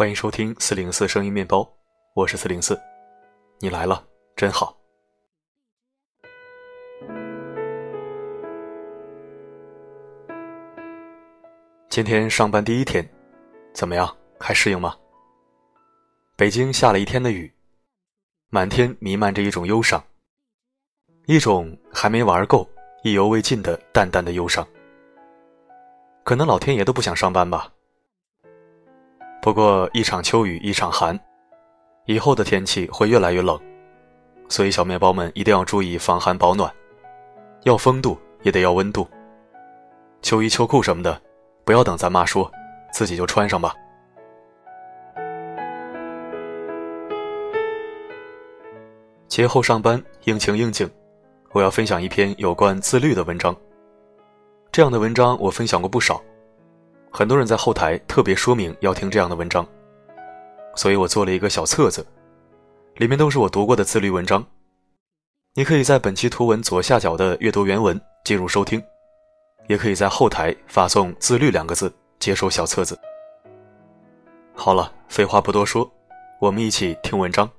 欢迎收听四零四声音面包，我是四零四，你来了，真好。今天上班第一天，怎么样？还适应吗？北京下了一天的雨，满天弥漫着一种忧伤，一种还没玩够、意犹未尽的淡淡的忧伤。可能老天爷都不想上班吧。不过一场秋雨一场寒，以后的天气会越来越冷，所以小面包们一定要注意防寒保暖，要风度也得要温度。秋衣秋裤什么的，不要等咱妈说，自己就穿上吧。节后上班应情应景，我要分享一篇有关自律的文章。这样的文章我分享过不少。很多人在后台特别说明要听这样的文章，所以我做了一个小册子，里面都是我读过的自律文章。你可以在本期图文左下角的阅读原文进入收听，也可以在后台发送“自律”两个字接收小册子。好了，废话不多说，我们一起听文章。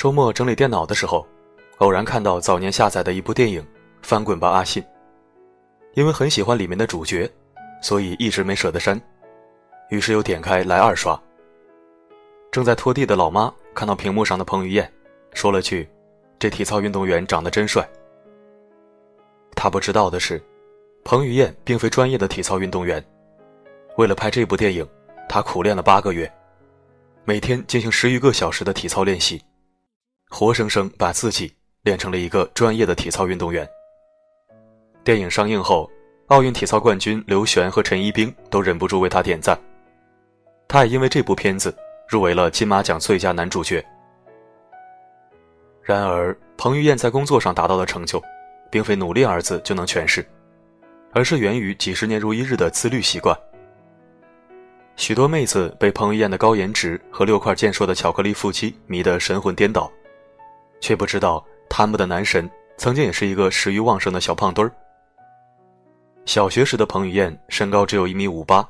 周末整理电脑的时候，偶然看到早年下载的一部电影《翻滚吧，阿信》。因为很喜欢里面的主角，所以一直没舍得删，于是又点开来二刷。正在拖地的老妈看到屏幕上的彭于晏，说了句：“这体操运动员长得真帅。”他不知道的是，彭于晏并非专业的体操运动员，为了拍这部电影，他苦练了八个月，每天进行十余个小时的体操练习。活生生把自己练成了一个专业的体操运动员。电影上映后，奥运体操冠军刘璇和陈一冰都忍不住为他点赞。他也因为这部片子入围了金马奖最佳男主角。然而，彭于晏在工作上达到的成就，并非“努力”二字就能诠释，而是源于几十年如一日的自律习惯。许多妹子被彭于晏的高颜值和六块健硕的巧克力腹肌迷得神魂颠倒。却不知道他们的男神曾经也是一个食欲旺盛的小胖墩儿。小学时的彭于晏身高只有一米五八，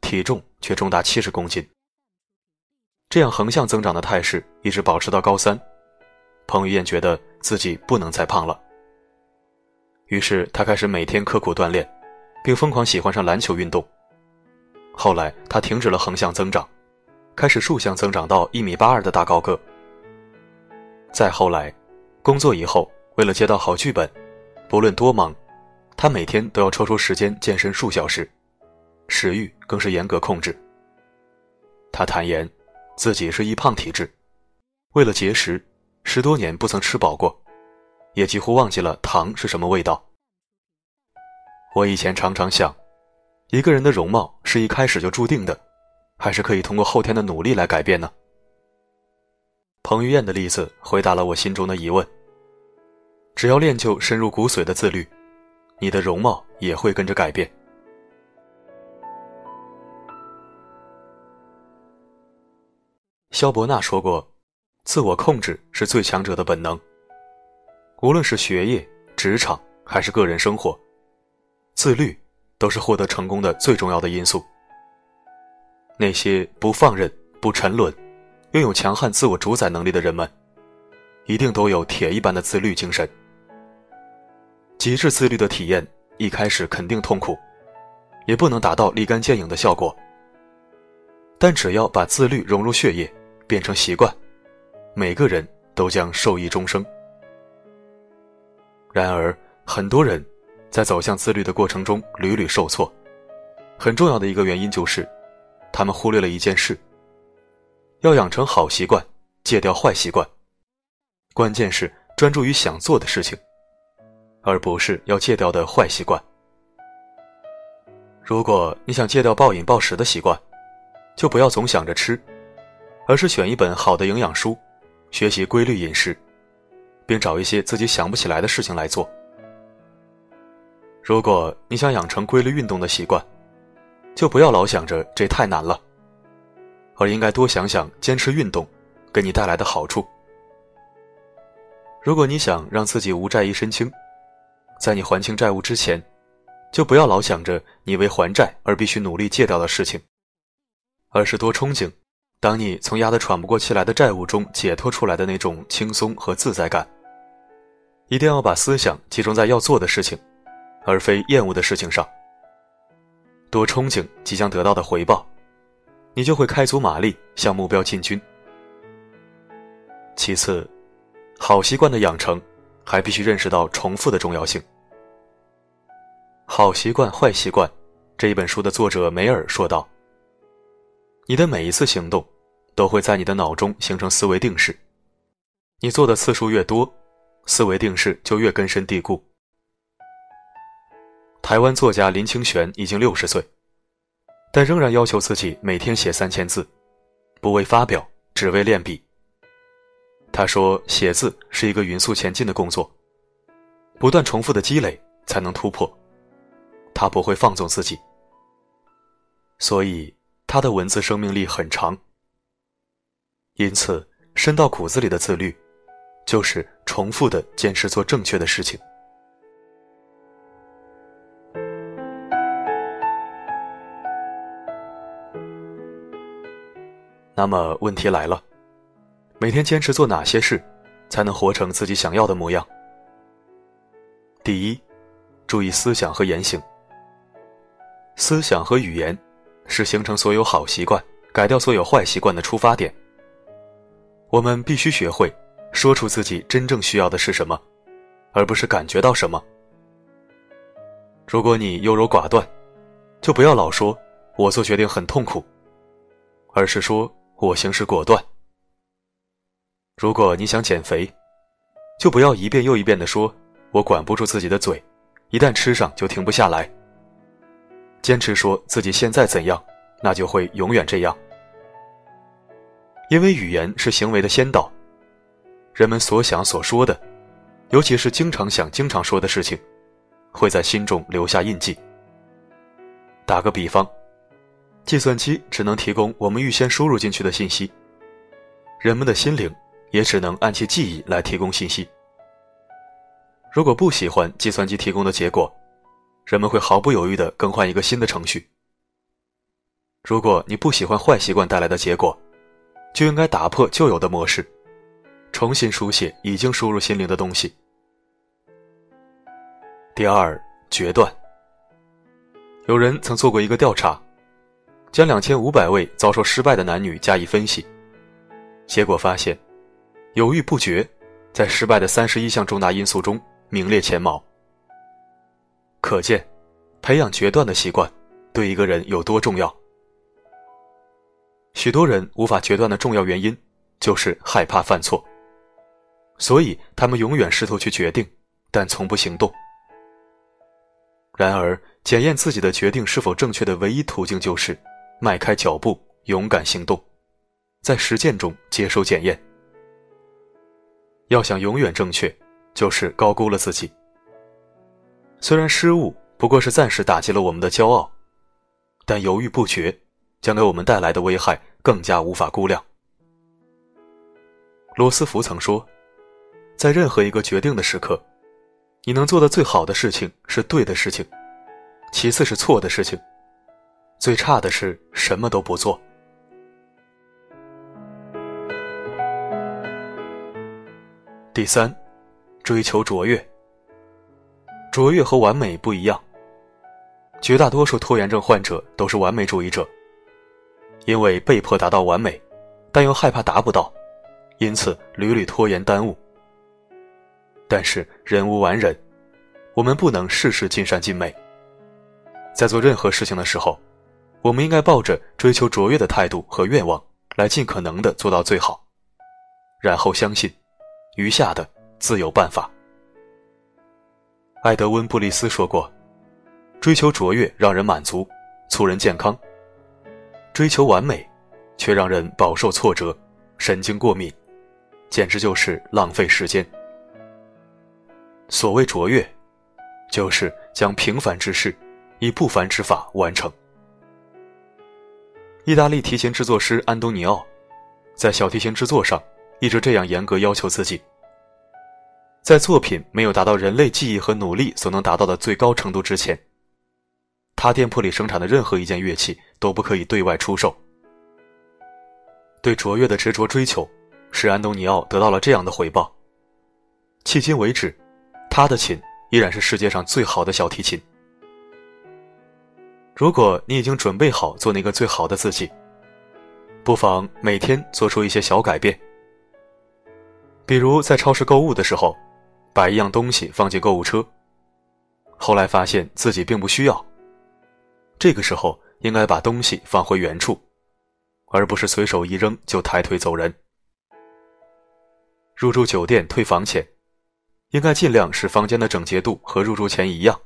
体重却重达七十公斤。这样横向增长的态势一直保持到高三，彭于晏觉得自己不能再胖了。于是他开始每天刻苦锻炼，并疯狂喜欢上篮球运动。后来他停止了横向增长，开始竖向增长到一米八二的大高个。再后来，工作以后，为了接到好剧本，不论多忙，他每天都要抽出时间健身数小时，食欲更是严格控制。他坦言，自己是易胖体质，为了节食，十多年不曾吃饱过，也几乎忘记了糖是什么味道。我以前常常想，一个人的容貌是一开始就注定的，还是可以通过后天的努力来改变呢？彭于晏的例子回答了我心中的疑问。只要练就深入骨髓的自律，你的容貌也会跟着改变。肖伯纳说过：“自我控制是最强者的本能。无论是学业、职场还是个人生活，自律都是获得成功的最重要的因素。那些不放任、不沉沦。”拥有强悍自我主宰能力的人们，一定都有铁一般的自律精神。极致自律的体验一开始肯定痛苦，也不能达到立竿见影的效果。但只要把自律融入血液，变成习惯，每个人都将受益终生。然而，很多人在走向自律的过程中屡屡受挫，很重要的一个原因就是，他们忽略了一件事。要养成好习惯，戒掉坏习惯。关键是专注于想做的事情，而不是要戒掉的坏习惯。如果你想戒掉暴饮暴食的习惯，就不要总想着吃，而是选一本好的营养书，学习规律饮食，并找一些自己想不起来的事情来做。如果你想养成规律运动的习惯，就不要老想着这太难了。而应该多想想坚持运动给你带来的好处。如果你想让自己无债一身轻，在你还清债务之前，就不要老想着你为还债而必须努力戒掉的事情，而是多憧憬，当你从压得喘不过气来的债务中解脱出来的那种轻松和自在感。一定要把思想集中在要做的事情，而非厌恶的事情上。多憧憬即将得到的回报，你就会开足马力向目标进军。其次，好习惯的养成，还必须认识到重复的重要性。《好习惯、坏习惯》这一本书的作者梅尔说道：“你的每一次行动，都会在你的脑中形成思维定式。你做的次数越多，思维定式就越根深蒂固。”台湾作家林清玄已经六十岁，但仍然要求自己每天写三千字，不为发表，只为练笔。他说：“写字是一个匀速前进的工作，不断重复的积累才能突破。他不会放纵自己，所以他的文字生命力很长。因此，深到骨子里的自律，就是重复的坚持做正确的事情。那么，问题来了。”每天坚持做哪些事，才能活成自己想要的模样？第一，注意思想和言行。思想和语言是形成所有好习惯、改掉所有坏习惯的出发点。我们必须学会说出自己真正需要的是什么，而不是感觉到什么。如果你优柔寡断，就不要老说“我做决定很痛苦”，而是说我行事果断。如果你想减肥，就不要一遍又一遍的说“我管不住自己的嘴”，一旦吃上就停不下来。坚持说自己现在怎样，那就会永远这样。因为语言是行为的先导，人们所想所说的，尤其是经常想、经常说的事情，会在心中留下印记。打个比方，计算机只能提供我们预先输入进去的信息，人们的心灵。也只能按其记忆来提供信息。如果不喜欢计算机提供的结果，人们会毫不犹豫地更换一个新的程序。如果你不喜欢坏习惯带来的结果，就应该打破旧有的模式，重新书写已经输入心灵的东西。第二，决断。有人曾做过一个调查，将两千五百位遭受失败的男女加以分析，结果发现。犹豫不决，在失败的三十一项重大因素中名列前茅。可见，培养决断的习惯对一个人有多重要。许多人无法决断的重要原因，就是害怕犯错，所以他们永远试图去决定，但从不行动。然而，检验自己的决定是否正确的唯一途径，就是迈开脚步，勇敢行动，在实践中接受检验。要想永远正确，就是高估了自己。虽然失误不过是暂时打击了我们的骄傲，但犹豫不决将给我们带来的危害更加无法估量。罗斯福曾说，在任何一个决定的时刻，你能做的最好的事情是对的事情，其次是错的事情，最差的是什么都不做。第三，追求卓越。卓越和完美不一样。绝大多数拖延症患者都是完美主义者，因为被迫达到完美，但又害怕达不到，因此屡屡拖延耽误。但是人无完人，我们不能事事尽善尽美。在做任何事情的时候，我们应该抱着追求卓越的态度和愿望，来尽可能的做到最好，然后相信。余下的自有办法。艾德温·布利斯说过：“追求卓越让人满足，促人健康；追求完美，却让人饱受挫折，神经过敏，简直就是浪费时间。”所谓卓越，就是将平凡之事以不凡之法完成。意大利提琴制作师安东尼奥，在小提琴制作上。一直这样严格要求自己。在作品没有达到人类记忆和努力所能达到的最高程度之前，他店铺里生产的任何一件乐器都不可以对外出售。对卓越的执着追求，使安东尼奥得到了这样的回报。迄今为止，他的琴依然是世界上最好的小提琴。如果你已经准备好做那个最好的自己，不妨每天做出一些小改变，比如在超市购物的时候，把一样东西放进购物车，后来发现自己并不需要。这个时候应该把东西放回原处，而不是随手一扔就抬腿走人。入住酒店退房前，应该尽量使房间的整洁度和入住前一样，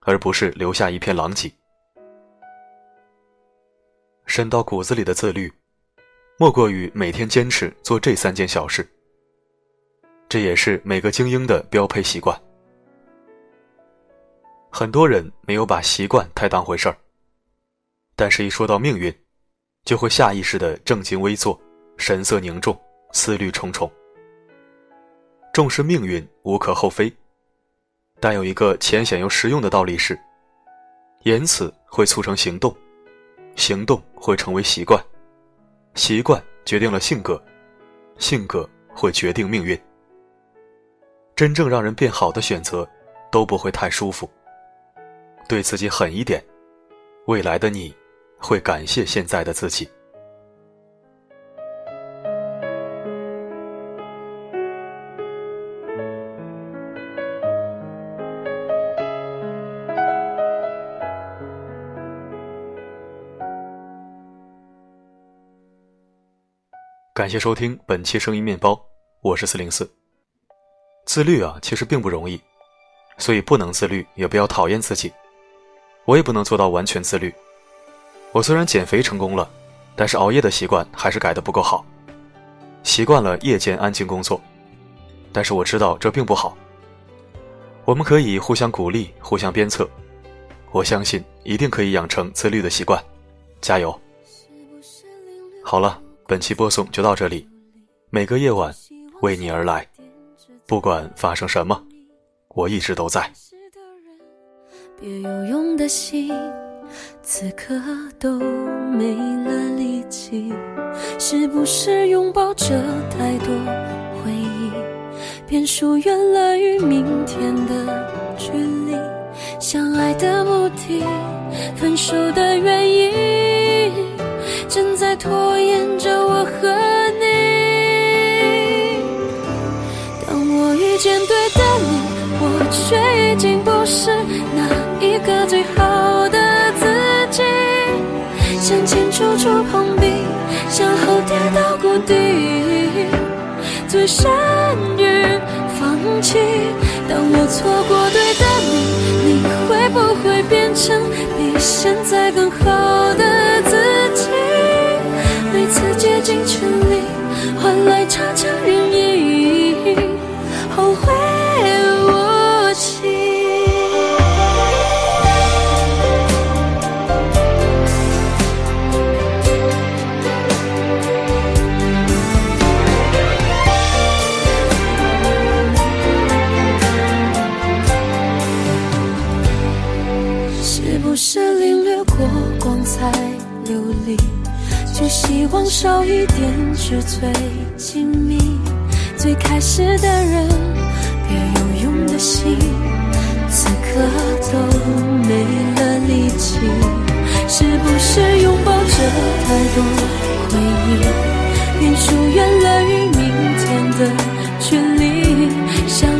而不是留下一片狼藉。深到骨子里的自律，莫过于每天坚持做这三件小事。这也是每个精英的标配习惯。很多人没有把习惯太当回事儿，但是一说到命运，就会下意识的正襟危坐，神色凝重，思虑重重。重视命运无可厚非，但有一个浅显又实用的道理是：言辞会促成行动。行动会成为习惯，习惯决定了性格，性格会决定命运。真正让人变好的选择，都不会太舒服。对自己狠一点，未来的你会感谢现在的自己。感谢收听本期声音面包，我是四零四。自律啊，其实并不容易，所以不能自律也不要讨厌自己。我也不能做到完全自律。我虽然减肥成功了，但是熬夜的习惯还是改的不够好。习惯了夜间安静工作，但是我知道这并不好。我们可以互相鼓励，互相鞭策。我相信一定可以养成自律的习惯，加油！好了。本期播送就到这里，每个夜晚为你而来，不管发生什么，我一直都在。别有用的心，此刻都没了力气，是不是拥抱着太多回忆，便疏远了与明天的距离？相爱的目的，分手的原因。正在拖延着我和你。当我遇见对的你，我却已经不是那一个最好的自己。向前处处碰壁，向后跌到谷底，最善于过光彩流离？就希望少一点纸醉金迷，最开始的人，别有用的心，此刻都没了力气。是不是拥抱着太多回忆，便疏远了与明天的距离？想